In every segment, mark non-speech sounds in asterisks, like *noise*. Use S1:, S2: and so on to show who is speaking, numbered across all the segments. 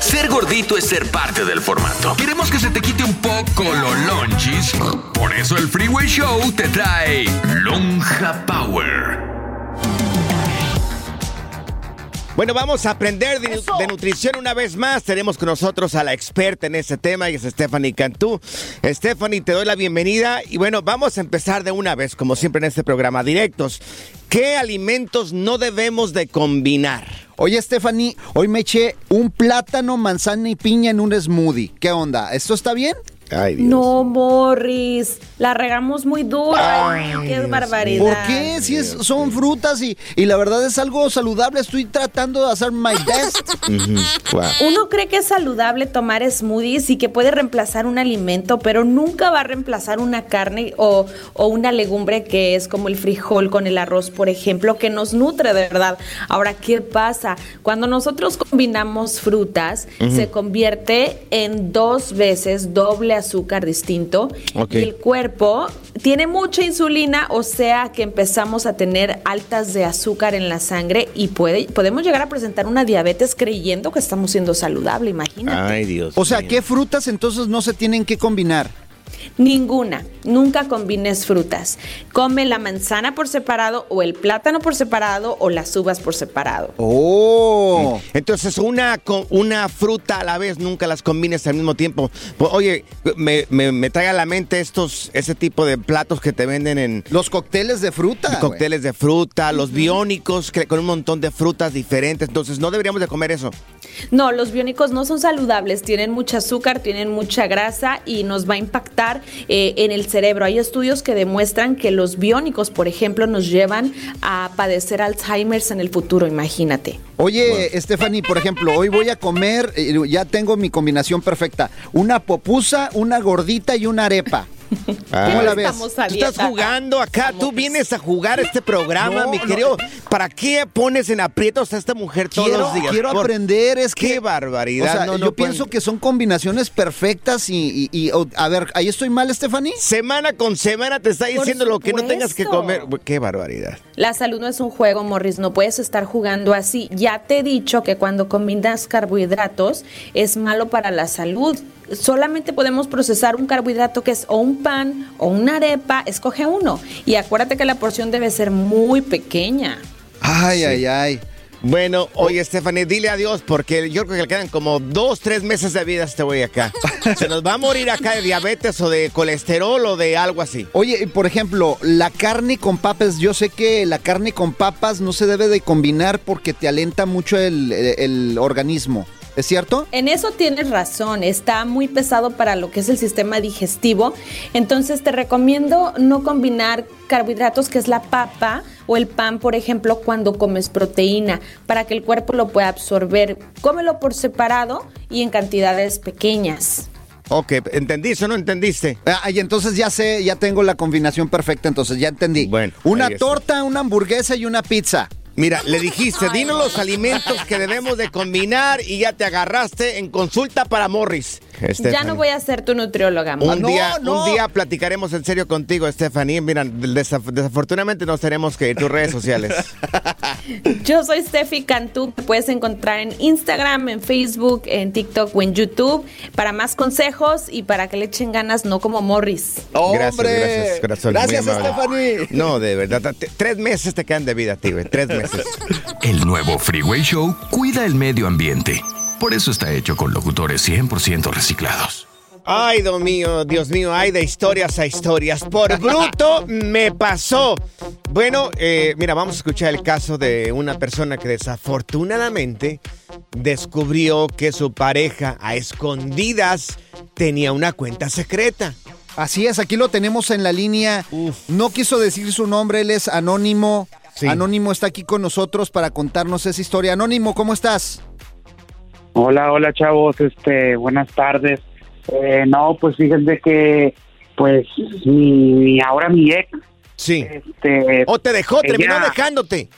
S1: Ser gordito es ser parte del formato. Queremos que se te quite un poco lo lonchis. Por eso el Freeway Show te trae Lonja Power.
S2: Bueno, vamos a aprender de, de nutrición una vez más. Tenemos con nosotros a la experta en ese tema y es Stephanie Cantú. Stephanie, te doy la bienvenida y bueno, vamos a empezar de una vez, como siempre en este programa, directos. ¿Qué alimentos no debemos de combinar?
S3: Oye, Stephanie, hoy me eché un plátano, manzana y piña en un smoothie. ¿Qué onda? ¿Esto está bien?
S2: Ay, Dios.
S4: No, Morris, la regamos muy duro. Ay, qué barbaridad.
S3: ¿Por qué? Si es- son frutas y, y la verdad es algo saludable. Estoy tratando de hacer my best. *laughs*
S2: Wow.
S4: Uno cree que es saludable tomar smoothies y que puede reemplazar un alimento, pero nunca va a reemplazar una carne o, o una legumbre que es como el frijol con el arroz, por ejemplo, que nos nutre de verdad. Ahora, ¿qué pasa? Cuando nosotros combinamos frutas, se convierte en dos veces doble azúcar distinto y el cuerpo tiene mucha insulina, o sea que empezamos a tener altas de azúcar en la sangre y puede, podemos llegar a presentar una diabetes creyendo que estamos siendo saludable, imagínate.
S2: Ay, Dios.
S3: O sea,
S2: mío.
S3: ¿qué frutas entonces no se tienen que combinar?
S4: Ninguna, nunca combines frutas. Come la manzana por separado o el plátano por separado o las uvas por separado.
S3: Oh.
S2: Entonces, una, con una fruta a la vez, nunca las combines al mismo tiempo. Pues, Oye, me, me, me trae a la mente estos, ese tipo de platos que te venden en
S3: Los cócteles de fruta.
S2: cócteles de fruta, los biónicos, que, con un montón de frutas diferentes. Entonces, no deberíamos de comer eso.
S4: No, los biónicos no son saludables, tienen mucha azúcar, tienen mucha grasa y nos va a impactar eh, en el cerebro. Hay estudios que demuestran que los biónicos, por ejemplo, nos llevan a padecer Alzheimer's en el futuro, imagínate.
S3: Oye, Stephanie, por ejemplo, hoy voy a comer, eh, ya tengo mi combinación perfecta. Una popusa, una gordita y una arepa. ¿Cómo la ves?
S4: Estamos
S2: Tú estás jugando acá, tú vienes a jugar este *laughs* programa,
S3: No,
S2: mi
S3: no.
S2: querido. ¿Para qué pones en aprietos a esta mujer todos
S3: Quiero,
S2: los días?
S3: quiero
S2: Por-
S3: aprender, es que...
S2: Qué barbaridad.
S3: O sea,
S2: no, no
S3: yo
S2: pueden-
S3: pienso que son combinaciones perfectas y, y- y, o- a ver, ¿ahí estoy mal, Stephanie?
S2: Semana con semana te está diciendo lo que no tengas que comer. Qué barbaridad.
S4: La salud no es un juego, Morris, no puedes estar jugando así. Ya te he dicho que cuando combinas carbohidratos es malo para la salud. Solamente podemos procesar un carbohidrato que es o un pan o una arepa, escoge uno. Y acuérdate que la porción debe ser muy pequeña.
S3: Ay, ay, ay.
S2: Bueno, oye, Stephanie, dile adiós porque yo creo que le quedan como dos, tres meses de vida a este güey acá. *laughs* Se nos va a morir acá de diabetes o de colesterol o de algo así.
S3: Oye, y por ejemplo, la carne con papas, yo sé que la carne con papas no se debe de combinar porque te alenta mucho el, el- el organismo. ¿Es cierto?
S4: En eso tienes razón, está muy pesado para lo que es el sistema digestivo. Entonces te recomiendo no combinar carbohidratos, que es la papa, o el pan, por ejemplo, cuando comes proteína, para que el cuerpo lo pueda absorber. Cómelo por separado y en cantidades pequeñas.
S2: Ok, ¿entendiste o no entendiste?
S3: Ah, y entonces ya sé, ya tengo la combinación perfecta, entonces ya entendí.
S2: Bueno,
S3: una
S2: está.
S3: torta, una hamburguesa y una pizza.
S2: Mira, le dijiste, dinos los alimentos que debemos de combinar y ya te agarraste en consulta para Morris.
S4: Ya no voy a ser tu nutrióloga.
S2: Un,
S3: No,
S2: día,
S3: no.
S2: un día platicaremos en serio contigo, Stephanie. Mira, desaf- desafortunadamente nos tenemos que ir tus redes sociales. *laughs*
S4: Yo soy Steffi Cantú. Me puedes encontrar en Instagram, en Facebook, en TikTok o en YouTube para más consejos y para que le echen ganas, no como Morris.
S2: Gracias,
S3: ¡Hombre!
S2: gracias, corazón.
S3: Gracias. Stephanie.
S2: No, de verdad. te- Tres meses te quedan de vida a ti, güey. Tres meses.
S1: El nuevo Freeway Show cuida el medio ambiente. Por eso está hecho con locutores 100% reciclados.
S2: Ay, Dios mío, Dios mío, ay, de historias a historias. Por bruto me pasó. Bueno, eh, mira, vamos a escuchar el caso de una persona que desafortunadamente descubrió que su pareja a escondidas tenía una cuenta secreta.
S3: Así es, aquí lo tenemos en la línea. No quiso decir su nombre, él es Anónimo.
S2: Sí.
S3: Anónimo está aquí con nosotros para contarnos esa historia. Anónimo, ¿cómo estás?
S5: Hola, hola chavos, este, buenas tardes. Eh, no, pues fíjense que, pues, mi, mi- ahora mi ex,
S2: Sí.
S5: este,
S2: O te dejó, terminó
S5: ella-
S2: dejándote.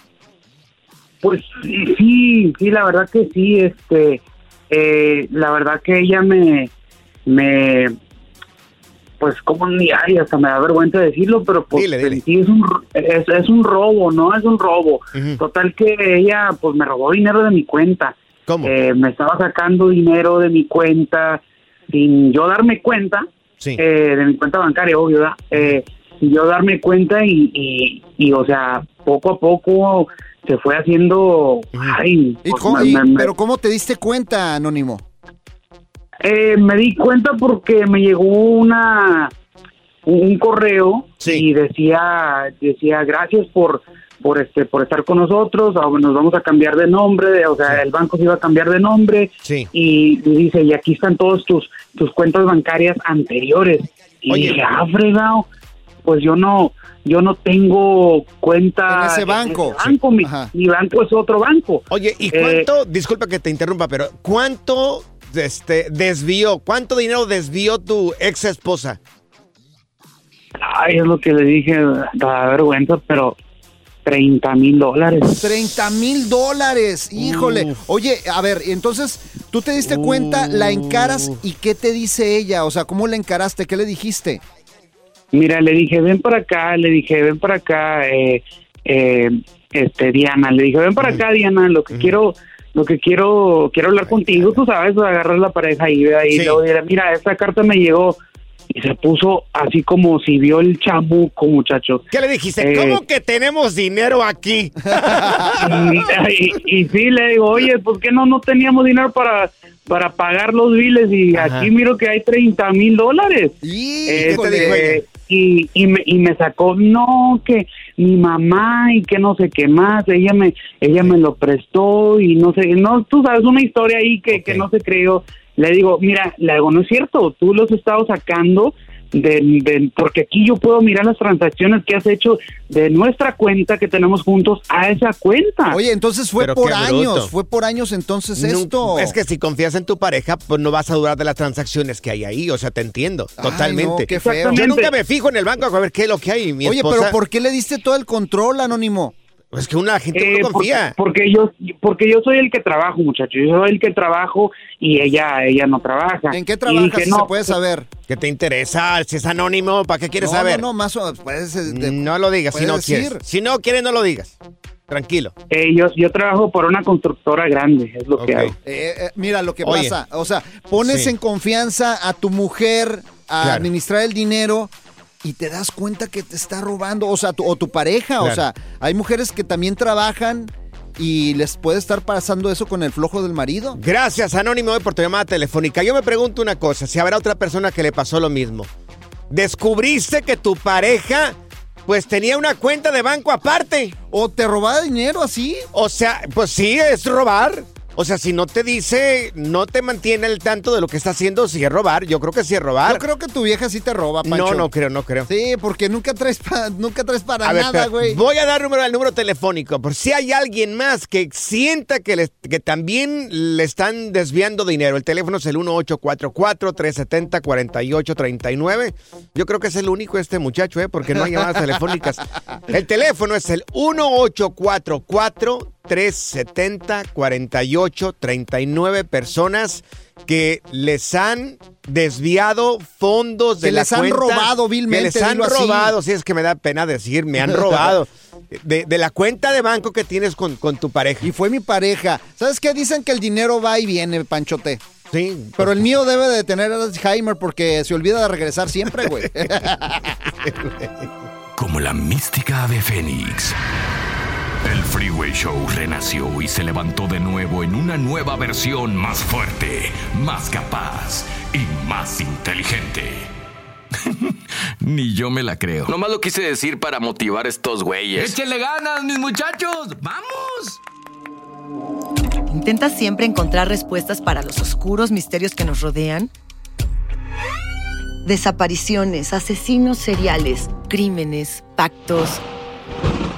S5: pues sí, sí, la verdad que sí, este, eh, la verdad que ella me, me, pues como ni ay, hasta me da vergüenza decirlo, pero pues
S2: Dile, dile.
S5: en sí es un, es, es un robo, ¿no? Es un robo. Total que ella, pues me robó dinero de mi cuenta.
S2: ¿Cómo?
S5: Eh, me estaba sacando dinero de mi cuenta sin yo darme cuenta,
S2: Sí.
S5: eh, de mi cuenta bancaria, obvio, ¿verdad? Eh, sin yo darme cuenta y, y, y, o sea, poco a poco se fue haciendo, ay,
S3: ¿Y
S5: pues,
S3: cómo-
S5: me-
S3: y-
S5: me- me-
S3: pero ¿cómo te diste cuenta, Anónimo?
S5: eh, me di cuenta porque me llegó una un, un correo
S2: Sí.
S5: y decía decía gracias por por este por estar con nosotros ah, nos vamos a cambiar de nombre de- o sea el banco se iba a cambiar de nombre
S2: Sí.
S5: y, y dice y aquí están todos tus tus cuentas bancarias anteriores y
S2: Oye.
S5: dije ah fregado pues yo no yo no tengo cuenta
S3: En ese banco.
S5: banco. Mi,
S3: Ajá.
S5: mi banco es otro banco
S2: Oye, ¿y
S5: Eh,
S2: cuánto, disculpa que te interrumpa, pero cuánto este, desvió, cuánto dinero desvió tu ex esposa?
S5: Ay, es lo que le dije, da vergüenza, pero 30 mil dólares.
S3: 30 mil dólares, híjole. Oye, a ver, entonces tú te diste cuenta, la encaras y ¿qué te dice ella? O sea, ¿cómo la encaraste? ¿Qué le dijiste?
S5: Mira, le dije, ven para acá, le dije, ven para acá, eh, eh, este, Diana, le dije, ven para acá, Diana, lo que quiero, lo que quiero, quiero hablar contigo, tú sabes, agarrar la pareja y, y
S2: Sí.
S5: luego diré, mira, esta carta me llegó y se puso así como si vio el chamuco, muchacho.
S2: ¿Qué le dijiste?
S5: Eh.
S2: ¿Cómo que tenemos dinero aquí? *laughs*
S5: y, y- y sí, le digo, oye, ¿por qué no, no teníamos dinero para, para pagar los biles? Y
S2: Ajá.
S5: aquí miro que hay 30 mil dólares.
S2: ¿Qué
S3: Híjole.
S2: te dijo ella?
S5: y, y, me, y me sacó, no, que mi mamá y que no sé qué más, ella me ella me lo prestó y no sé, no, tú sabes, una historia ahí que, que no se creyó. Le digo, mira, le digo, no es cierto, tú los has estado sacando de, de- porque aquí yo puedo mirar las transacciones que has hecho de nuestra cuenta que tenemos juntos a esa cuenta.
S3: Oye, entonces fue
S2: Pero
S3: por
S2: bruto.
S3: años, fue por años entonces esto.
S2: Es que si confías en tu pareja, pues no vas a dudar de las transacciones que hay ahí. O sea, te entiendo,
S3: Ay,
S2: totalmente.
S3: no, qué feo.
S2: Yo nunca me fijo en el banco a ver qué es lo que hay. Mi
S3: Oye,
S2: esposa,
S3: pero ¿por qué le diste todo el control, Anónimo?
S2: Es que una gente
S5: Eh,
S2: no confía.
S5: por- Porque yo, porque yo soy el que trabajo, muchacho. Yo soy el que trabajo y ella, ella no trabaja.
S3: ¿En qué trabajas,
S5: dije,
S3: si
S5: no,
S3: se puede saber?
S2: ¿Qué te interesa? Si es anónimo, ¿para qué quieres
S3: no,
S2: saber?
S3: No, no, más o puedes, eh, de-
S2: No lo digas si no
S3: decir.
S2: quieres. Si no quieres, no lo digas. Tranquilo.
S5: eh, yo, yo trabajo por una constructora grande, es lo que hago.
S3: Eh, eh, mira lo que
S2: Oye.
S3: pasa, o sea, pones
S2: Sí.
S3: en confianza a tu mujer a
S2: Claro.
S3: administrar el dinero y te das cuenta que te está robando, o sea, tu, o tu pareja, o sea, hay mujeres que también trabajan y les puede estar pasando eso con el flojo del marido.
S2: Gracias, Anónimo, hoy por tu llamada telefónica. Yo me pregunto una cosa, si habrá otra persona que le pasó lo mismo. ¿Descubriste que tu pareja pues tenía una cuenta de banco aparte?
S3: O te robaba dinero así.
S2: O sea, pues sí, es robar. O sea, si no te dice, no te mantiene al tanto de lo que está haciendo, si es robar. Yo creo que sí es robar.
S3: Yo creo que tu vieja sí te roba, Pancho.
S2: no, no creo, no creo.
S3: Sí, porque nunca traes, pa- nunca traes para
S2: A
S3: nada, güey.
S2: Voy a dar número al número telefónico. Por si hay alguien más que sienta que, que también le están desviando dinero. El teléfono es el 1844-370-4839. Yo creo que es el único este muchacho, ¿eh? Porque no hay llamadas telefónicas. *laughs* El teléfono es el 1844-370-4839. Personas que les han desviado fondos de
S3: Que
S2: la
S3: les han robado vilmente,
S2: Que les han robado, si es que me da pena decir, me han robado. *laughs* De, de la cuenta de banco que tienes con, con tu pareja.
S3: Y fue mi pareja. ¿Sabes qué? Dicen que el dinero va y viene, Panchote.
S2: Sí.
S3: Pero el mío debe de tener Alzheimer porque se olvida de regresar siempre, güey. *laughs*
S1: Como la mística ave fénix. Freeway Show renació y se levantó de nuevo en una nueva versión más fuerte, más capaz y más inteligente. *laughs* Ni yo me la creo.
S6: Nomás lo quise decir para motivar a estos güeyes.
S1: ¡Échenle ganas, mis muchachos! ¡Vamos!
S7: ¿Intentas siempre encontrar respuestas para los oscuros misterios que nos rodean? Desapariciones, asesinos seriales, crímenes, pactos.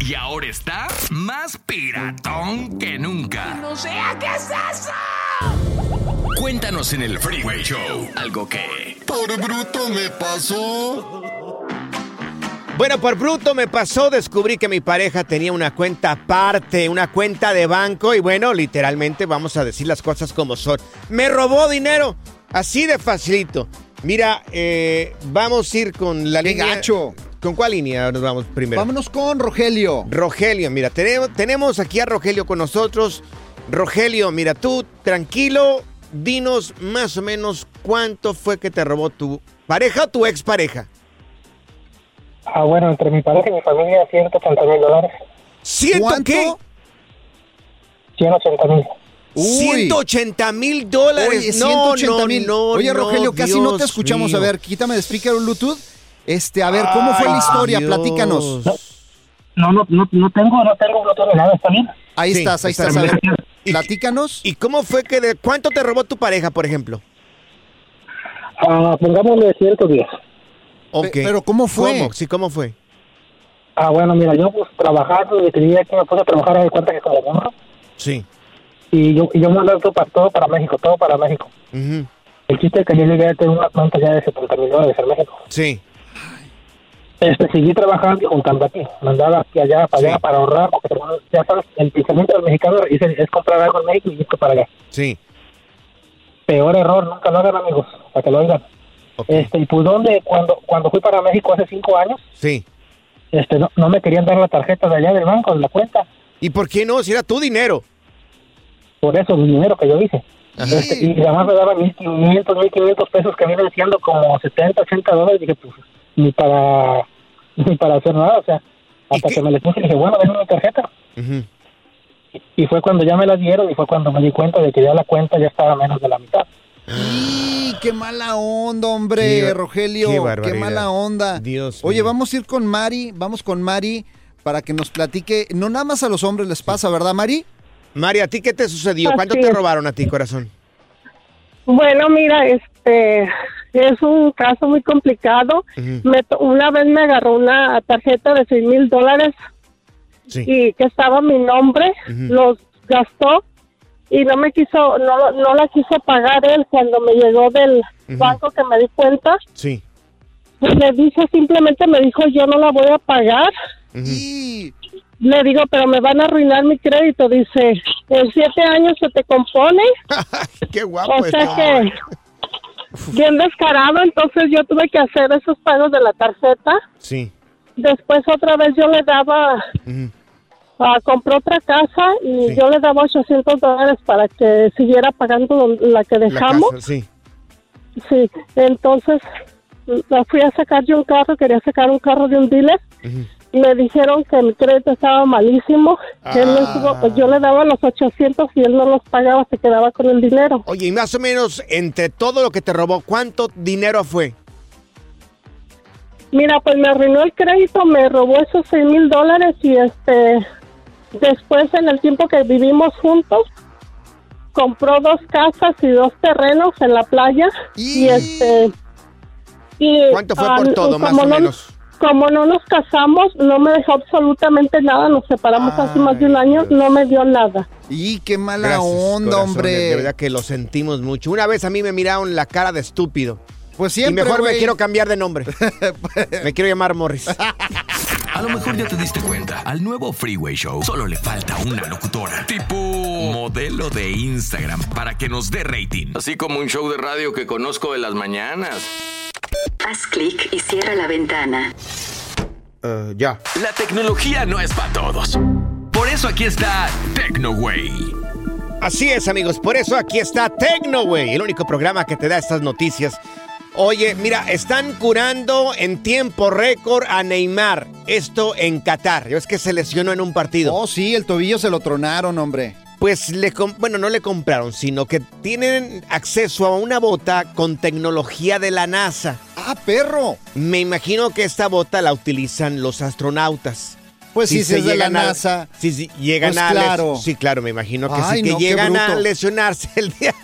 S1: Y ahora está más piratón que nunca.
S8: ¡No sea qué es eso!
S1: Cuéntanos en el Freeway Show algo que
S8: Por bruto me pasó.
S2: Bueno, por bruto me pasó, descubrí que mi pareja tenía una cuenta aparte, una cuenta de banco y bueno, literalmente vamos a decir las cosas como son. Me robó dinero, así de facilito. Mira, eh, vamos a ir con la
S3: ¡Qué
S2: línea.
S3: gacho!
S2: ¿Con cuál línea nos vamos primero?
S3: Vámonos con Rogelio.
S2: Rogelio, mira, tenemos, tenemos aquí a Rogelio con nosotros. Rogelio, mira, tú tranquilo, dinos más o menos cuánto fue que te robó tu pareja o tu expareja.
S5: Ah, bueno, entre mi pareja y mi familia, 180 mil dólares.
S2: ¿Ciento qué?
S5: 180 mil.
S2: 180 mil dólares.
S3: Oye,
S2: no,
S3: 180
S2: no,
S3: mil.
S2: no,
S3: Oye,
S2: no,
S3: Rogelio, casi no te escuchamos.
S2: mío.
S3: A ver, quítame de speaker un Bluetooth. Este, a ver, ¿cómo fue la historia?
S2: Dios.
S3: Platícanos.
S5: No, no, no, no tengo, no tengo Bluetooth ni nada, ¿está bien?
S3: Ahí
S2: Sí,
S3: estás, ahí
S2: está
S3: estás. A ver, platícanos.
S2: ¿Y cómo fue que de cuánto te robó tu pareja, por ejemplo?
S5: Ah, pongámosle 110.
S2: Ok.
S3: Pe- pero ¿cómo fue?
S2: ¿Cómo? Sí, ¿cómo fue?
S5: Ah, bueno, mira, yo pues trabajando y tenía que me puse a trabajar a cuenta que como burro.
S2: Sí.
S5: Y yo, y yo mandé todo para, todo para México, todo para México.
S2: Ujú.
S5: El chiste es que yo llegué a tener una cuenta ya de 70 mil dólares en México.
S2: Sí.
S5: Este, seguí trabajando y juntando aquí. Mandaba aquí allá, para allá,
S2: Sí.
S5: para ahorrar, porque ya sabes, el pensamiento del mexicano es, es comprar algo en México y irte para allá.
S2: Sí.
S5: Peor error, nunca lo hagan, amigos, para que lo oigan.
S9: Este, y pues donde cuando cuando fui para México hace cinco años,
S2: Sí.
S9: este, no, no me querían dar la tarjeta de allá del banco, de la cuenta.
S2: ¿Y por qué no? Si era tu dinero.
S9: Por eso, el dinero que yo hice. Este, y además me daban 1.500, 1.500 pesos que vienen siendo como 70, 80 dólares. Dije, pues, ni para, *laughs* ni para hacer nada. O sea, hasta que me les puse y dije, bueno, denme mi tarjeta. Y fue cuando ya me la dieron y fue cuando me di cuenta de que ya la cuenta ya estaba menos de la mitad.
S3: ¡Y qué mala onda, hombre,
S2: Qué-
S3: Rogelio!
S2: qué
S3: ¡Qué, mala onda!
S2: Dios
S3: Oye,
S2: mío.
S3: vamos a ir con Mari, vamos con Mari para que nos platique. No nada más a los hombres les pasa, ¿verdad, Mari?
S2: Mari, ¿a ti qué te sucedió? ¿Cuánto
S10: Así
S2: te robaron a ti, corazón?
S10: Bueno, mira, este es un caso muy complicado. Me una vez me agarró una tarjeta de seis mil dólares y que estaba mi nombre, los gastó y no me quiso, no, no la quiso pagar él cuando me llegó del banco que me di cuenta.
S2: Sí.
S10: Pues le dije, simplemente me dijo, yo no la voy a pagar. Le digo, pero me van a arruinar mi crédito. Dice, en siete años se te compone. *laughs*
S2: Qué guapo
S10: O sea que. *laughs* bien descarado, entonces yo tuve que hacer esos pagos de la tarjeta.
S2: Sí.
S10: Después otra vez yo le daba, ah, compré otra casa y yo le daba 800 dólares para que siguiera pagando la que
S2: La
S10: dejamos.
S2: casa, sí.
S10: Sí, entonces la fui a sacar yo un carro, quería sacar un carro de un dealer. Me dijeron que mi crédito estaba malísimo. él estuvo- pues yo le daba los 800 y él no los pagaba, se quedaba con el dinero.
S2: Oye, y más o menos, entre todo lo que te robó, ¿cuánto dinero fue?
S10: Mira, pues me arruinó el crédito, me robó esos 6 mil dólares y este, después en el tiempo que vivimos juntos, compró dos casas y dos terrenos en la playa y este... Y,
S2: ¿Cuánto fue por todo, más o
S10: no-
S2: menos?
S10: Como no nos casamos, no me dejó absolutamente nada, nos separamos hace más de un año, no me dio nada.
S3: Y qué mala
S2: Gracias,
S3: onda,
S2: corazón,
S3: hombre.
S2: De verdad que lo sentimos mucho. Una vez a mí me miraron la cara de estúpido.
S3: Pues
S2: Y
S3: siempre,
S2: mejor me quiero cambiar de nombre. *laughs* me quiero llamar Morris. *laughs*
S1: A lo mejor ya te diste cuenta, al nuevo Freeway Show solo le falta una locutora, tipo modelo de Instagram, para que nos dé rating.
S11: Así como un show de radio que conozco de las mañanas.
S12: Haz clic y cierra la ventana.
S2: Eh, ya.
S1: La tecnología no es para todos. Por eso aquí está TecnoWay.
S2: Así es, amigos. Por eso aquí está TecnoWay, el único programa que te da estas noticias. Oye, mira, están curando en tiempo récord a Neymar. Esto en Qatar. Es que se lesionó en un partido.
S3: Oh, sí, el tobillo se lo tronaron, hombre.
S2: Pues le bueno, no le compraron, sino que tienen acceso a una bota con tecnología de la NASA.
S3: ¡Ah, perro!
S2: Me imagino que esta bota la utilizan los astronautas.
S3: Pues sí, si es de la
S2: llegan a-
S3: NASA.
S2: Si, si llegan
S3: Pues
S2: a les-
S3: claro.
S2: Sí, claro, me imagino que
S3: Ay,
S2: sí, que
S3: no,
S2: llegan a lesionarse el día.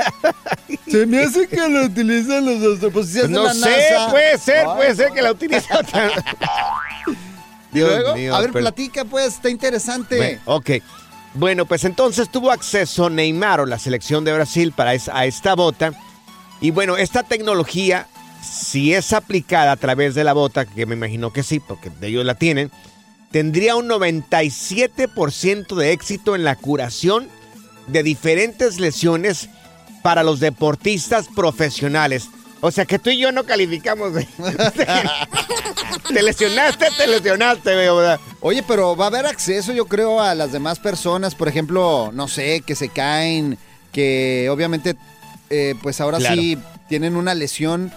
S3: Se me hace que lo utilizan los astronautas. Pues si
S2: no
S3: la
S2: sé,
S3: NASA.
S2: puede ser,
S3: Ay,
S2: puede ser que la utilizan.
S3: Y *laughs* luego,
S2: mío,
S3: a ver,
S2: pero-
S3: platica, pues, está interesante.
S2: Bueno, ok. Bueno, pues entonces tuvo acceso Neymar o la selección de Brasil para es- a esta bota. Y bueno, esta tecnología, si es aplicada a través de la bota, que me imagino que sí, porque ellos la tienen, tendría un 97% de éxito en la curación de diferentes lesiones para los deportistas profesionales. O sea que tú y yo no calificamos. de- *laughs* te lesionaste, te lesionaste, ¿verdad?
S3: Oye, pero va a haber acceso, yo creo, a las demás personas, por ejemplo, no sé, que se caen, que obviamente, eh, pues ahora
S2: Claro.
S3: sí tienen una lesión.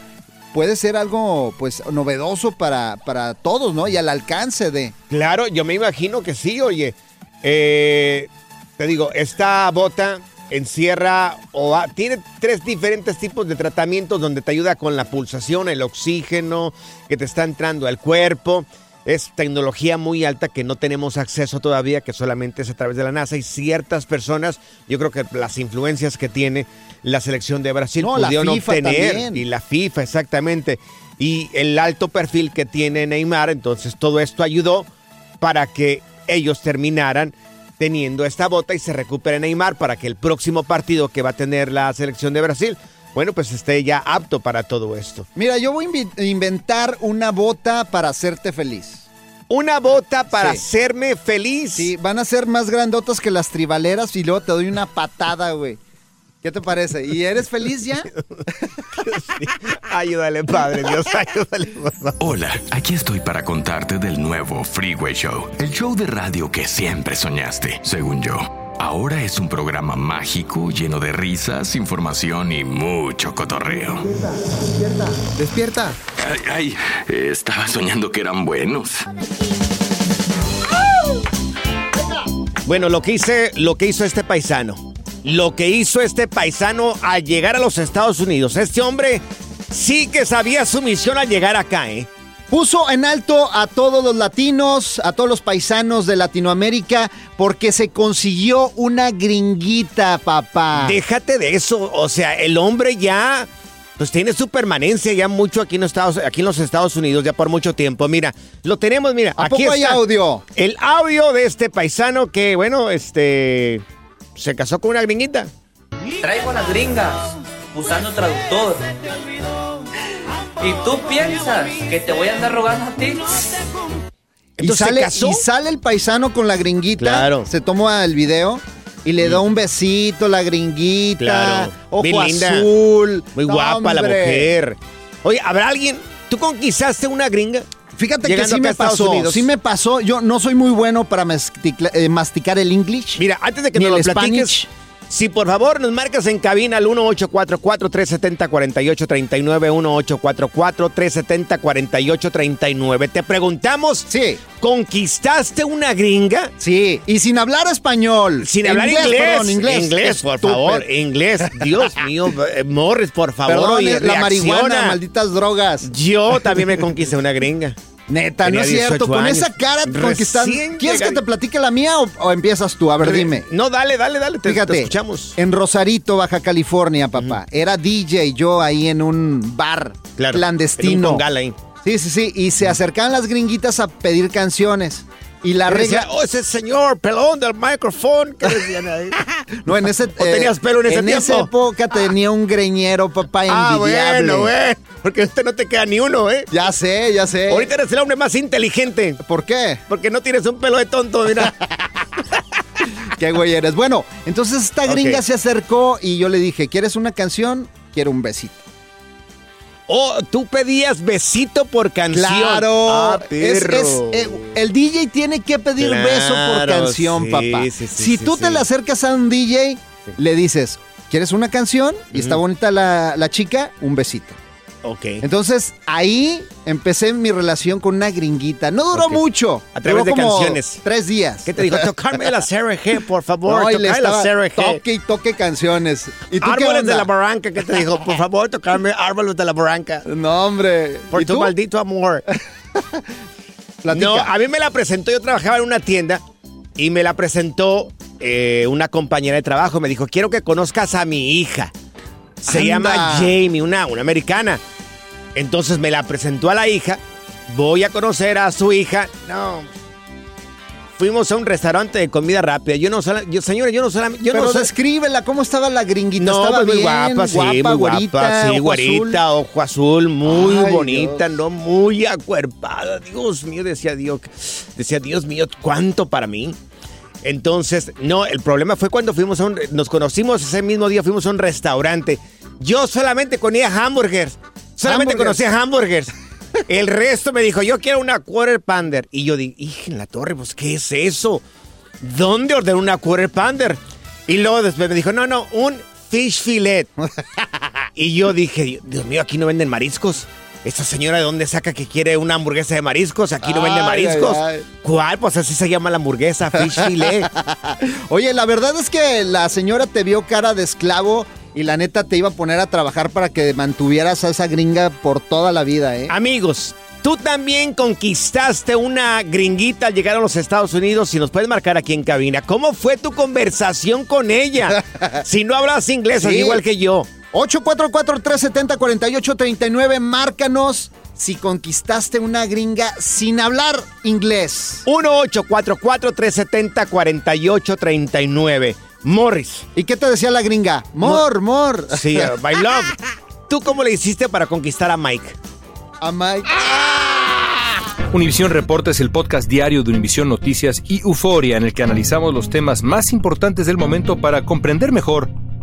S3: Puede ser algo, pues, novedoso para, para todos, ¿no? Y al alcance de...
S2: Claro, yo me imagino que sí, oye. Eh, te digo, esta bota encierra o tiene tres diferentes tipos de tratamientos donde te ayuda con la pulsación, el oxígeno que te está entrando al cuerpo. Es tecnología muy alta que no tenemos acceso todavía, que solamente es a través de la NASA y ciertas personas, yo creo que las influencias que tiene la selección de Brasil
S3: No, la
S2: pudieron
S3: FIFA
S2: obtener
S3: también.
S2: y la FIFA exactamente y el alto perfil que tiene Neymar, entonces todo esto ayudó para que ellos terminaran teniendo esta bota y se recupere Neymar para que el próximo partido que va a tener la selección de Brasil, bueno, pues esté ya apto para todo esto.
S3: Mira, yo voy a inventar una bota para hacerte feliz.
S2: Una bota para
S3: Sí.
S2: hacerme feliz.
S3: Sí, van a ser más grandotas que las tribaleras y luego te doy una patada, güey. ¿Qué te parece? ¿Y eres feliz ya? *laughs*
S2: Ayúdale, Padre Dios, ayúdale, por favor.
S1: Hola, aquí estoy para contarte del nuevo Freeway Show, el show de radio que siempre soñaste, según yo. Ahora es un programa mágico lleno de risas, información y mucho cotorreo.
S3: Despierta, despierta.
S1: Ay, ay, estaba soñando que eran buenos.
S2: Bueno, lo que hice, lo que hizo este paisano, lo que hizo este paisano al llegar a los Estados Unidos, este hombre sí que sabía su misión al llegar acá, ¿eh?
S3: Puso en alto a todos los latinos, a todos los paisanos de Latinoamérica, porque se consiguió una gringuita, papá.
S2: Déjate de eso, o sea, el hombre ya pues tiene su permanencia ya mucho aquí en, Estados, aquí en los Estados Unidos, ya por mucho tiempo. Mira, lo tenemos, mira,
S3: ¿A
S2: aquí
S3: poco hay
S2: está
S3: audio?
S2: El audio de este paisano que, bueno, este, se casó con una gringuita.
S13: Traigo a las gringas usando traductor. ¿Y tú piensas que te voy a andar rogando a ti?
S3: Y
S2: Entonces, ¿se
S3: sale, y sale el paisano con la gringuita.
S2: Claro.
S3: Se toma el video y le da un besito la gringuita.
S2: Claro.
S3: Ojo
S2: Bien linda.
S3: azul.
S2: Muy guapa la mujer. Oye, ¿habrá alguien? ¿Tú conquistaste una gringa?
S3: Fíjate que sí me pasó.
S2: Unidos.
S3: Sí me pasó. Yo no soy muy bueno para masticla- eh, masticar el English.
S2: Mira, antes de que
S3: Ni
S2: nos
S3: el
S2: lo platiques,
S3: Spanish.
S2: Si por favor nos marcas en cabina al 1844-370-4839, 1844-370-4839. Te preguntamos,
S3: Sí.
S2: ¿conquistaste una gringa?
S3: Sí, y sin hablar español.
S2: Sin hablar inglés.
S3: perdón, inglés.
S2: Inglés, por favor. Inglés. Dios *laughs* mío, eh, Morris, por favor.
S3: Perdón,
S2: oye,
S3: eh, la marihuana,
S2: reacciona.
S3: malditas drogas.
S2: Yo también me conquisté una gringa.
S3: Neta,
S2: Tenía
S3: no es cierto.
S2: 18
S3: Con
S2: años.
S3: esa cara te conquistan.
S2: Recién
S3: ¿Quieres que te platique la mía o, o empiezas tú? A ver, dime.
S2: No, dale, dale, dale. Te,
S3: Fíjate,
S2: te escuchamos.
S3: en Rosarito, Baja California, papá. Era DJ yo ahí en un bar
S2: Claro,
S3: clandestino.
S2: en un congal ahí.
S3: Sí, sí, sí. Y se acercaban las gringuitas a pedir canciones. Y la
S2: Y decía,
S3: regla.
S2: oh, ese señor pelón del micrófono. ¿Qué decían ahí? *laughs*
S3: No, en ese.
S2: ¿O tenías pelo en ese
S3: En esa
S2: tiempo?
S3: época tenía un greñero, papá,
S2: Ah,
S3: envidiable.
S2: bueno, güey. Porque este no te queda ni uno, ¿eh?
S3: Ya sé, ya sé.
S2: Ahorita eres el hombre más inteligente.
S3: ¿Por qué?
S2: Porque no tienes un pelo de tonto, mira. *laughs*
S3: Qué güey eres. Bueno, entonces esta gringa se acercó y yo le dije, ¿quieres una canción? Quiero un besito.
S2: Oh, tú pedías besito por canción.
S3: Claro.
S2: Ah,
S3: Es-
S2: perro.
S3: es, eh, el DJ tiene que pedir beso por canción,
S2: sí,
S3: papá.
S2: sí, sí,
S3: si tú te le acercas a un DJ, le dices, ¿quieres una canción? Y está bonita la, la chica, un besito.
S2: Ok.
S3: Entonces ahí empecé mi relación con una gringuita. No duró mucho.
S2: A través
S3: duró
S2: de
S3: como
S2: canciones.
S3: Tres días.
S2: ¿Qué te dijo? Tocarme la CRG, por favor.
S3: No, y le
S2: tocarme la CRG.
S3: toque y toque canciones. ¿Y tú qué
S2: Árboles
S3: onda?
S2: de la barranca, ¿qué te dijo? Por favor, tocarme árboles de la barranca.
S3: No, hombre.
S2: Por
S3: ¿Y
S2: tu
S3: tú?
S2: maldito amor. *laughs* No, a mí me la presentó, yo trabajaba en una tienda y me la presentó eh, una compañera de trabajo. Me dijo, quiero que conozcas a mi hija. Se
S3: Anda.
S2: llama Jamie, una, una americana. Entonces me la presentó a la hija. Voy a conocer a su hija. No. Fuimos a un restaurante de comida rápida. Yo no sola, yo, señores, yo no solamente. Yo
S3: Pero
S2: no
S3: descríbela, ¿cómo estaba la gringuita?
S2: no,
S3: ¿Estaba
S2: pues muy
S3: bien?
S2: guapa, sí, muy guapa, sí,
S3: ojo
S2: güerita,
S3: azul?
S2: ojo azul, muy
S3: Ay,
S2: bonita, no, muy acuerpada. Dios mío, decía Dios, decía Dios mío, cuánto para mí. Entonces, no, el problema fue cuando fuimos a un, nos conocimos ese mismo día, fuimos a un restaurante. Yo solamente conocía hamburgers, solamente
S3: Hamburgers.
S2: conocía hamburgers. El resto me dijo, yo quiero una quarter pounder. Y yo dije, hija en la torre, pues, ¿qué es eso? ¿Dónde ordené una quarter pounder? Y luego después me dijo, no, no, un fish fillet. *laughs* y yo dije, Dios mío, aquí no venden mariscos. Esta señora de dónde saca que quiere una hamburguesa de mariscos? Aquí no venden
S3: Ay,
S2: mariscos.
S3: ay, ay.
S2: ¿Cuál? Pues así se llama la hamburguesa, fish fillet. *laughs*
S3: Oye, la verdad es que la señora te vio cara de esclavo y la neta te iba a poner a trabajar para que mantuvieras a esa gringa por toda la vida, ¿eh?
S2: Amigos, tú también conquistaste una gringuita al llegar a los Estados Unidos y nos puedes marcar aquí en cabina. ¿Cómo fue tu conversación con ella? *laughs* si no hablas inglés,
S3: Sí.
S2: igual que yo.
S3: 844-370-4839, márcanos si conquistaste una gringa sin hablar inglés.
S2: 1-844-370-4839. Morris.
S3: ¿Y qué te decía la gringa? Mor, mor.
S2: Sí, uh, my *laughs* love. ¿Tú cómo le hiciste para conquistar a Mike?
S3: A Mike.
S14: Univisión Reporta es el podcast diario de Univisión Noticias y Euforia en el que analizamos los temas más importantes del momento para comprender mejor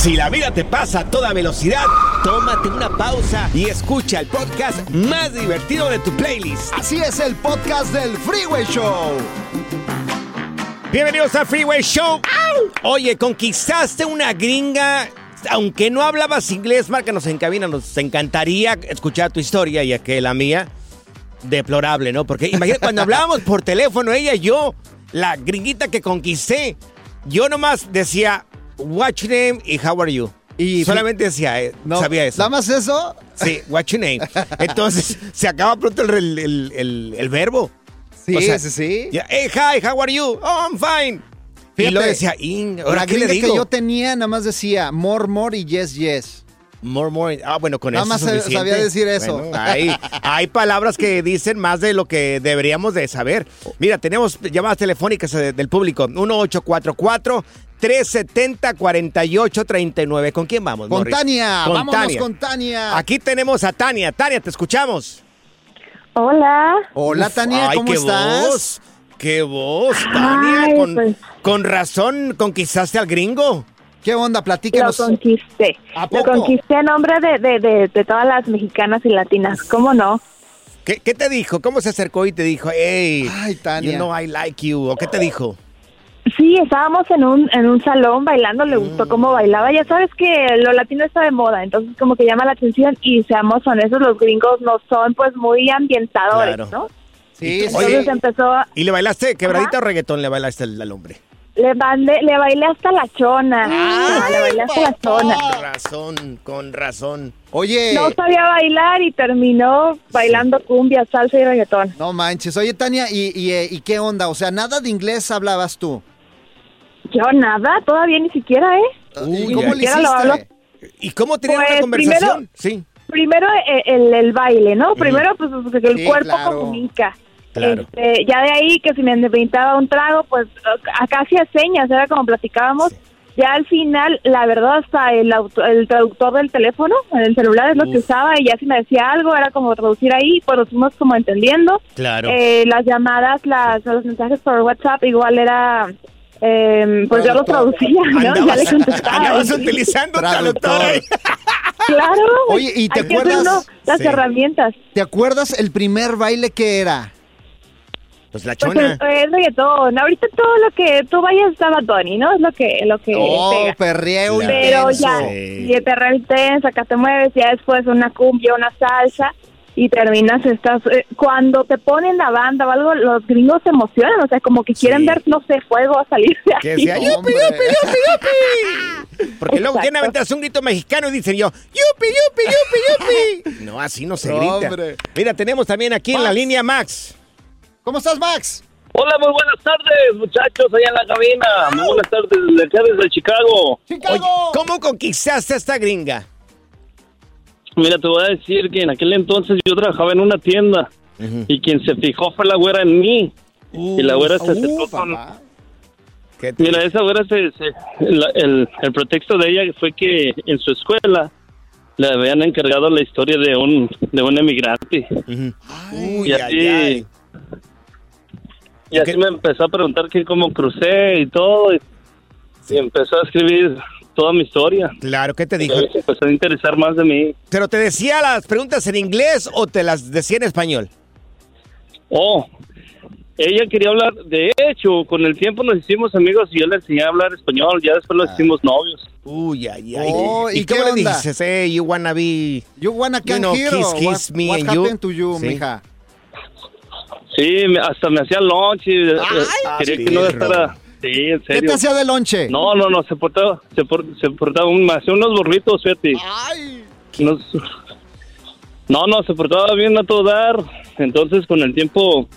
S2: Si la vida te pasa a toda velocidad, tómate una pausa y escucha el podcast más divertido de tu playlist.
S3: Así es el podcast del Freeway Show.
S2: Bienvenidos al Freeway Show. Oye, conquistaste una gringa. Aunque no hablabas inglés, márcanos en cabina. Nos encantaría escuchar tu historia y que la mía. Deplorable, ¿no? Porque imagínate, *laughs* cuando hablábamos por teléfono, ella y yo, la gringuita que conquisté, yo nomás decía, What's your name y how are you? Y solamente decía, eh, sabía eso.
S3: ¿Nada más eso?
S2: Sí, what's your name. *laughs* Entonces, se acaba pronto el, el, el, el verbo.
S3: Sí,
S2: O sea,
S3: sí, sí.
S2: ya, hey, hi, how are you? Oh, I'm fine. y luego decía, "In", ¿ahora qué le digo?
S3: que yo tenía nada más decía more, more y yes, yes.
S2: More, more. Ah, bueno, con
S3: Nada
S2: eso
S3: más
S2: es
S3: sa-
S2: suficiente.
S3: sabía decir eso.
S2: Bueno, hay, hay palabras que dicen más de lo que deberíamos de saber. Mira, tenemos llamadas telefónicas eh, del público. 1844-370-4839. ¿Con quién vamos,
S3: Con
S2: Morris?
S3: Tania,
S2: Con
S3: vámonos
S2: Tania.
S3: con Tania.
S2: Aquí tenemos a Tania. Tania, te escuchamos.
S15: Hola.
S3: Hola,
S2: Uf,
S3: Tania,
S2: ay,
S3: ¿cómo
S2: qué
S3: estás?
S2: Voz, ¡Qué voz, Tania!
S15: Ay,
S2: con,
S15: pues.
S2: con razón conquistaste al gringo.
S3: ¿Qué onda?
S15: Lo
S3: Platícanos.
S15: conquisté.
S2: ¿A
S15: Lo
S2: poco?
S15: conquisté a nombre de, de, de, de todas las mexicanas y latinas. ¿Cómo no?
S2: ¿Qué, qué te dijo? ¿Cómo se acercó y te dijo, hey,
S3: Ay, Tania.
S2: you know I like you? ¿O qué te dijo?
S15: Sí, estábamos en un, en un salón bailando, le
S2: Mm.
S15: gustó cómo bailaba. Ya sabes que lo latino está de moda, entonces como que llama la atención y seamos honestos, los gringos no son pues muy ambientadores,
S2: Claro.
S15: ¿no?
S3: Sí, sí.
S15: Entonces empezó, a-
S2: ¿Y le bailaste quebradita o reggaetón le bailaste al, al hombre?
S15: le, mandé, le bailé hasta la chona. le bailé hasta la chona.
S2: Con razón, con razón.
S3: Oye,
S15: No sabía bailar y terminó bailando cumbia, salsa y reggaetón.
S3: no manches. Oye, Tania, ¿y, y, eh, ¿y qué onda? O sea, nada de inglés hablabas tú.
S15: Yo nada, todavía ni siquiera, ¿eh?
S3: ¿Y
S2: Uy,
S3: cómo le
S15: lo hablo.
S2: ¿Y cómo tenían
S15: Pues,
S2: una conversación? Sí.
S15: Primero eh, el, el baile, ¿no? Primero pues porque el
S3: Sí,
S15: cuerpo
S3: claro.
S15: comunica.
S2: Claro.
S15: Este, ya de ahí que si me pintaba un trago, pues acá hacía señas, era como platicábamos. Ya al final, la verdad, hasta el, auto- el traductor del teléfono, el celular es lo que usaba y ya si me decía algo era como traducir ahí, pues nos fuimos como entendiendo.
S2: Claro.
S15: Eh, las llamadas, las, los mensajes por WhatsApp igual era, eh, pues yo los traducía, ¿no? Ya le
S2: Andabas,
S15: contestaba.
S2: andabas utilizando
S3: Traductor.
S15: Claro.
S3: Oye, ¿y te acuerdas?
S15: uno las
S2: Sí.
S15: herramientas.
S3: ¿Te acuerdas el primer baile que era?
S2: Pues la
S15: Pues
S2: chona.
S15: es, es reggaetón. Ahorita todo lo que tú vayas está Bad Bunny, ¿no? Es lo que, lo que
S3: Oh,
S15: pega.
S3: perreo
S15: Pero
S3: intenso.
S15: ya,
S2: Sí.
S15: y te perreo intenso, acá te mueves, ya después una cumbia, una salsa, y terminas estas... eh, cuando te ponen la banda o algo, los gringos se emocionan, o sea, como que quieren
S2: Sí.
S15: ver, no sé, fuego a salir de
S2: Que
S15: ahí.
S2: decía, yupi, yupi, yupi, yupi. *laughs* Porque luego
S15: Exacto.
S2: quieren aventarse un grito mexicano y dicen yo, yupi, yupi, yupi, yupi. *laughs* No, así no se grita.
S3: Hombre.
S2: Mira, tenemos también aquí en la línea Max.
S3: ¿Cómo estás, Max?
S16: Hola, muy buenas tardes, muchachos, allá en la cabina. Muy buenas tardes, desde acá desde Chicago.
S2: Oye, ¿cómo conquistaste a esta gringa?
S16: Mira, te voy a decir que en aquel entonces yo trabajaba en una tienda y quien se fijó fue la güera en mí. y la güera se acercó con... Mira, esa güera se... se- la- el, el pretexto de ella fue que en su escuela le habían encargado la historia de un, de un emigrante. y así... Y así me empezó a preguntar que cómo crucé y todo. Y, y empezó a escribir toda mi historia.
S2: Claro, ¿qué te dijo?
S16: Se empezó a interesar más de mí.
S2: ¿Pero te decía las preguntas en inglés o te las decía en español?
S16: Oh, ella quería hablar. De hecho, con el tiempo nos hicimos amigos y yo le enseñé a hablar español. Ya después nos hicimos novios.
S2: Uy, ay, ay.
S3: Oh,
S2: ¿Y,
S3: ¿y
S2: cómo
S3: qué
S2: le dices? Eh, you wanna be...
S3: You wanna
S2: You know, kiss, kiss
S3: What-
S2: me
S3: what
S2: and you.
S3: happened to you,
S2: Sí.
S3: mija?
S16: Sí, me- hasta me hacía lunch y eh, quería
S3: sí,
S16: que no
S3: perro.
S16: Sí, en
S3: ¿Qué te hacía de lonche?
S16: No, no, no, se portaba, se, por- se portaba, un- me hacía unos burritos, fíjate. Unos- *laughs* no, no, se portaba bien a todo dar. Entonces, con el tiempo,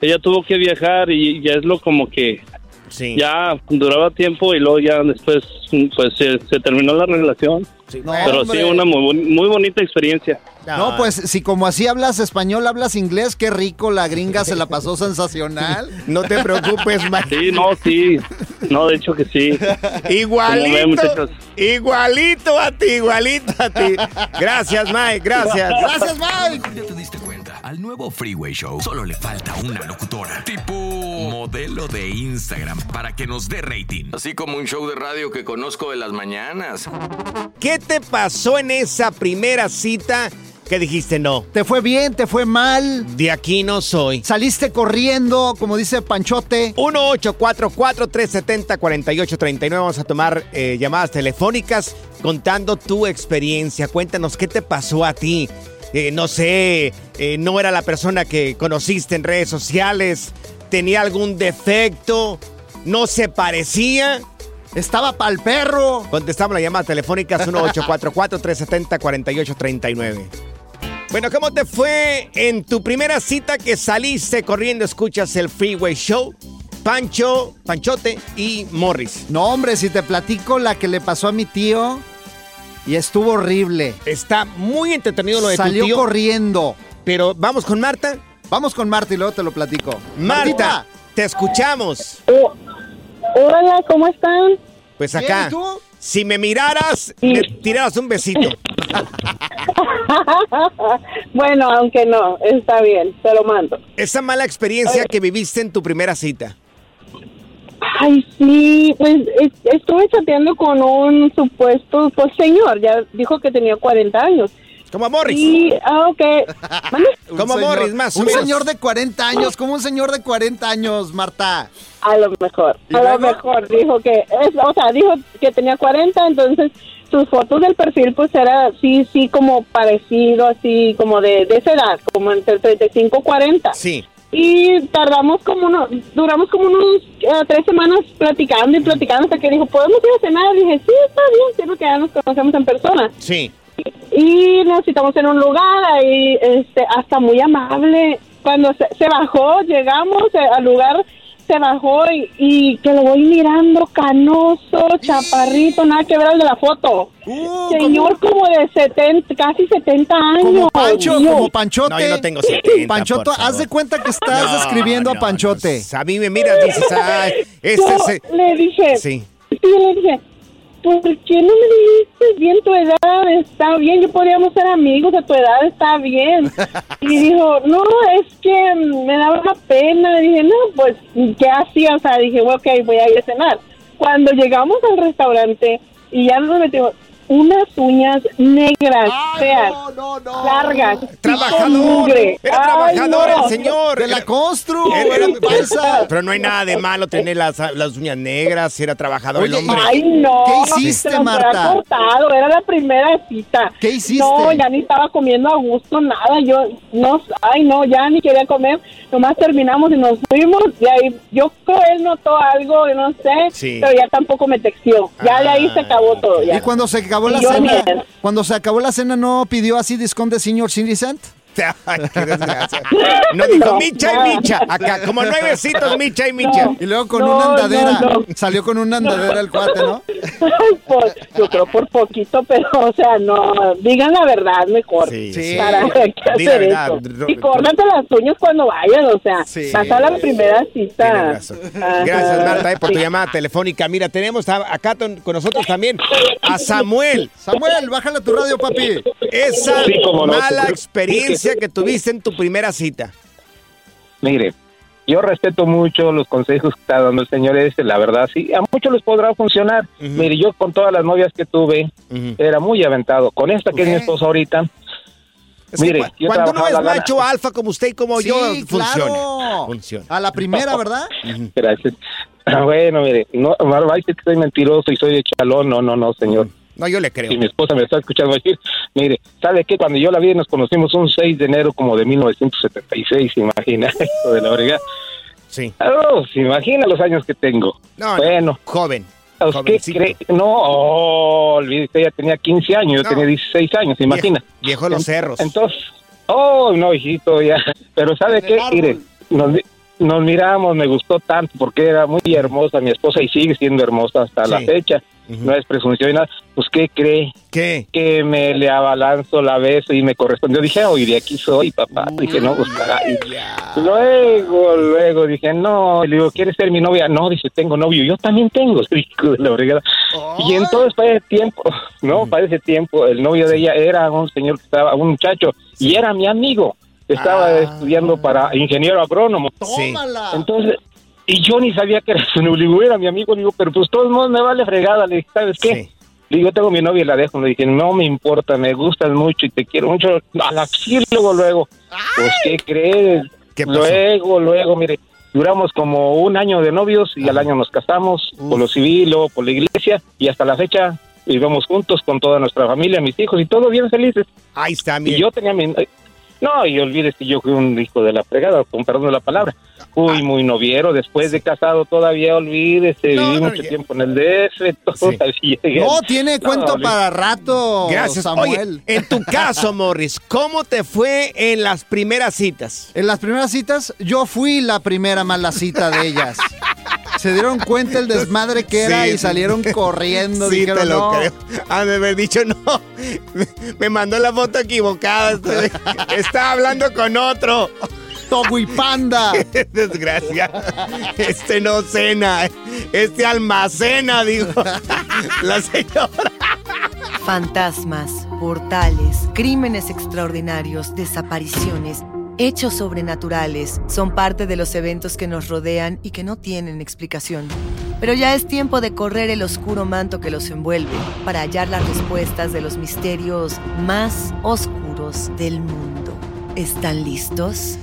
S16: ella tuvo que viajar y ya es lo como que ya duraba tiempo y luego ya después, pues se, se terminó la relación.
S3: No,
S16: Pero
S3: hombre.
S16: sí, una muy, muy bonita experiencia.
S3: No, pues si como así hablas español, hablas inglés, qué rico, la gringa se la pasó *laughs* sensacional.
S2: No te preocupes, Mike.
S16: Sí, no, sí. No, de hecho que sí.
S2: Igualito, igualito a ti, igualito a ti. Gracias, Mike, gracias.
S3: Gracias, Mike.
S1: ¿Ya te diste cuenta? Al nuevo Freeway Show solo le falta una locutora. Tipo modelo de Instagram para que nos dé rating.
S17: Así como un show de radio que conozco de las mañanas.
S2: ¿Qué te pasó en esa primera cita que dijiste no?
S3: ¿Te fue bien? ¿Te fue mal?
S2: De aquí no soy.
S3: ¿Saliste corriendo, como dice Panchote?
S2: 1-844-370-4839. Vamos a tomar eh, llamadas telefónicas contando tu experiencia. Cuéntanos qué te pasó a ti. Eh, no sé, eh, no era la persona que conociste en redes sociales, tenía algún defecto, no se parecía.
S3: Estaba pa'l perro.
S2: Contestamos las llamadas telefónicas 1-844-370-4839. Bueno, ¿cómo te fue en tu primera cita que saliste corriendo? Escuchas el Freeway Show. Pancho, Panchote y Morris.
S3: No, hombre, si te platico la que le pasó a mi tío y estuvo horrible.
S2: Está muy entretenido lo de
S3: Salió
S2: tu tío.
S3: corriendo.
S2: Pero vamos con Marta.
S3: Vamos con Marta y luego te lo platico.
S2: Marta, te escuchamos.
S18: Hola, ¿cómo están?
S2: Pues acá, si me miraras, me tiraras un besito. *laughs*
S18: bueno, aunque no, está bien, te lo mando.
S2: Esa mala experiencia que viviste en tu primera cita.
S18: Ay, sí, pues es- estuve chateando con un supuesto pues, señor, ya dijo que tenía 40 años.
S2: Como Morris.
S18: Y, ah, ok. *laughs*
S3: Un señor- Un señor de 40 años, como un señor de 40 años, Marta.
S18: A lo mejor,
S3: ¿Y
S18: a lo mejor dijo que, es, o sea, dijo que tenía 40, entonces sus fotos del perfil pues era sí, sí como parecido, así como de, de esa edad, como entre 35 y 40.
S2: Sí.
S18: Y tardamos como unos, duramos como unos eh, tres semanas platicando y platicando hasta que dijo, ¿podemos ir a cenar? Y dije, sí, está bien, siempre que ya nos conocemos en persona.
S2: Sí.
S18: Y nos citamos en un lugar ahí, este, hasta muy amable. Cuando se, se bajó, llegamos eh, al lugar, se bajó y, y que lo voy mirando canoso, chaparrito, nada que ver al de la foto. Señor como de 70, casi 70 años.
S3: Como Pancho, como Panchote.
S2: No, yo no tengo 70,
S3: Panchoto,
S2: por favor.
S3: haz de cuenta que estás
S2: No,
S3: describiendo
S2: no,
S3: a Panchote.
S2: A mí me miras, dices, ay, este
S18: Yo
S2: se...
S18: le dije,
S2: Sí.
S18: sí, le dije, ¿por qué no me dijiste bien tu edad? Está bien, yo podríamos ser amigos de tu edad, está bien. *laughs* Y dijo, no, es que me daba una pena. dije, no, pues, ¿qué hacía? O sea, dije, bueno, ok, voy a ir a cenar. Cuando llegamos al restaurante y ya nos metimos, unas uñas negras, feas, largas,
S2: Trabajador. Era
S18: Ay,
S2: trabajador
S18: no.
S2: el señor.
S3: De la constru,
S2: Era-
S3: era. *laughs*
S2: Pero no hay nada de malo tener las, las uñas negras, era trabajador el
S3: Oye,
S2: hombre.
S18: Ay, no.
S3: ¿Qué hiciste, Marta?
S18: cortado, era la primera cita.
S3: ¿Qué hiciste?
S18: No, ya ni estaba comiendo a gusto, nada. Yo, no, ay, no, ya ni quería comer. Nomás terminamos y nos fuimos. Y ahí, yo creo él notó algo, no sé.
S3: Sí.
S18: Pero ya tampoco me texteó. Ya de ahí se acabó todo. Ya.
S3: Y cuando se acabó la cena, cuando se acabó la cena, ¿no pidió así discount de senior citizen? *laughs*
S2: Ay, qué desgracia. *laughs* No dijo
S18: No,
S2: Micha
S18: no.
S2: y Micha. Acá, como nueve besitos, *laughs* Micha y Micha.
S3: Y luego con
S18: No,
S3: una andadera.
S18: no, no.
S3: Salió con una andadera el cuate, ¿no?
S18: Ay, pues, yo creo por poquito, pero, o sea, no, digan la verdad mejor.
S2: Sí,
S3: sí.
S18: ¿Para
S2: la
S18: hacer
S2: verdad,
S18: eso? Y córtate las uñas cuando vayan, o sea,
S3: Sí.
S18: vas a la primera cita.
S2: Gracias, Marta, eh, por tu llamada telefónica. Mira, tenemos a- acá ton- con nosotros también a Samuel.
S3: Samuel, bájale tu radio, papi.
S2: Esa
S9: Sí, cómo no.
S2: mala experiencia que tuviste en tu primera cita.
S9: Mire, yo respeto mucho los consejos que está dando el señor ese, la verdad, sí, a muchos les podrá funcionar. Mire, yo con todas las novias que tuve, era muy aventado. Con esta que es mi esposa ahorita,
S2: Es
S9: mire,
S2: cu- cuando uno es
S9: gana-
S2: macho alfa como usted y como
S3: Sí,
S2: yo,
S3: claro.
S2: funciona. Funciona.
S3: A la primera, ¿verdad?
S9: Gracias. *laughs* Bueno, mire, no, va a decir que soy mentiroso y soy de chalón, no, no, no, señor.
S2: No, yo le creo.
S9: Si mi esposa me está escuchando decir, mire, ¿sabe qué? Cuando yo la vi nos conocimos un 6 de enero como de 1976, ¿se imagina? *laughs* Hijo de la brega.
S2: Sí.
S9: Oh, se imagina los años que tengo.
S2: No, no,
S9: bueno,
S2: joven.
S9: ¿qué
S2: jovencito.
S9: cree? No, oh, olvídese, ella tenía 15 años, yo
S2: No.
S9: tenía 16 años, ¿se imagina?
S2: Viejo, viejo de los cerros.
S9: Entonces, oh, no, hijito, ya. *laughs* Pero ¿sabe qué? Mire, nos, nos miramos, me gustó tanto porque era muy hermosa mi esposa y sigue siendo hermosa hasta la No es presunción y nada. Pues, ¿qué cree?
S2: ¿Qué?
S9: Que me le abalanzo la beso y me correspondió. Dije, hoy de aquí soy, papá. Dije, no, pues, caray. Luego, luego dije, no. Le digo, ¿quieres ser mi novia? No, dice, tengo novio. Yo también tengo. *laughs* Hijo de la fregada. Y entonces, para ese tiempo, no, para ese tiempo, el novio de ella era un señor que estaba, un muchacho, y era mi amigo. Estaba estudiando para ingeniero agrónomo.
S2: Sí.
S9: Entonces, y yo ni sabía que era su novio, era mi amigo, digo, pero pues todos modos me vale fregada, le dije, ¿sabes qué?
S2: Sí.
S9: Le digo, tengo mi novia y la dejo, le dije, no me importa, me gustas mucho y te quiero mucho, a la sí, luego, luego, pues, ¿qué crees? Luego, luego, mire, duramos como un año de novios y al año nos casamos, por lo civil, luego por la iglesia, y hasta la fecha vivimos juntos con toda nuestra familia, mis hijos, y todos bien felices.
S2: Ahí está,
S9: Y
S2: mire.
S9: yo tenía mi... No, y olvides que yo fui un hijo de la fregada, con perdón de la palabra. Fui muy noviero, después de casado todavía, olvídese,
S2: No,
S9: viví
S2: no,
S9: mucho
S2: ya-
S9: tiempo en el DF, *laughs* todavía llegué.
S3: No, tiene cuento para rato,
S2: Gracias.
S3: Samuel.
S2: Oye, en tu caso, Morris, ¿cómo te fue en las primeras citas?
S3: En las primeras citas, yo fui la primera mala cita de ellas. *laughs* Se dieron cuenta el desmadre que era
S2: Sí,
S3: y salieron corriendo.
S2: Sí,
S3: dijeron,
S2: te lo
S3: no.
S2: creo. Han de haber dicho, no, *laughs* me mandó la foto equivocada. Estaba *laughs* hablando con otro.
S3: Togo y panda.
S2: Desgracia. Este no cena, este almacena, digo. *laughs* La señora.
S7: Fantasmas, portales, crímenes extraordinarios, desapariciones, hechos sobrenaturales son parte de los eventos que nos rodean y que no tienen explicación. Pero ya es tiempo de correr el oscuro manto que los envuelve para hallar las respuestas de los misterios más oscuros del mundo. ¿Están listos?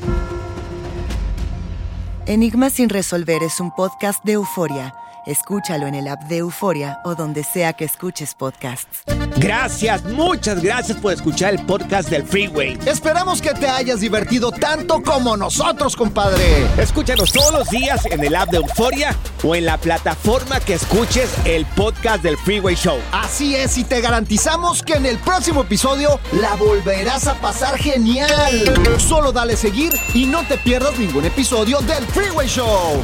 S7: Enigma sin resolver es un podcast de euforia. Escúchalo en el app de Euforia o donde sea que escuches podcasts.
S2: Gracias, muchas gracias por escuchar el podcast del Freeway.
S3: Esperamos que te hayas divertido tanto como nosotros, compadre.
S2: Escúchanos todos los días en el app de Euforia o en la plataforma que escuches el podcast del Freeway Show.
S3: Así es, y te garantizamos que en el próximo episodio la volverás a pasar genial. Solo dale seguir y no te pierdas ningún episodio del Freeway Show.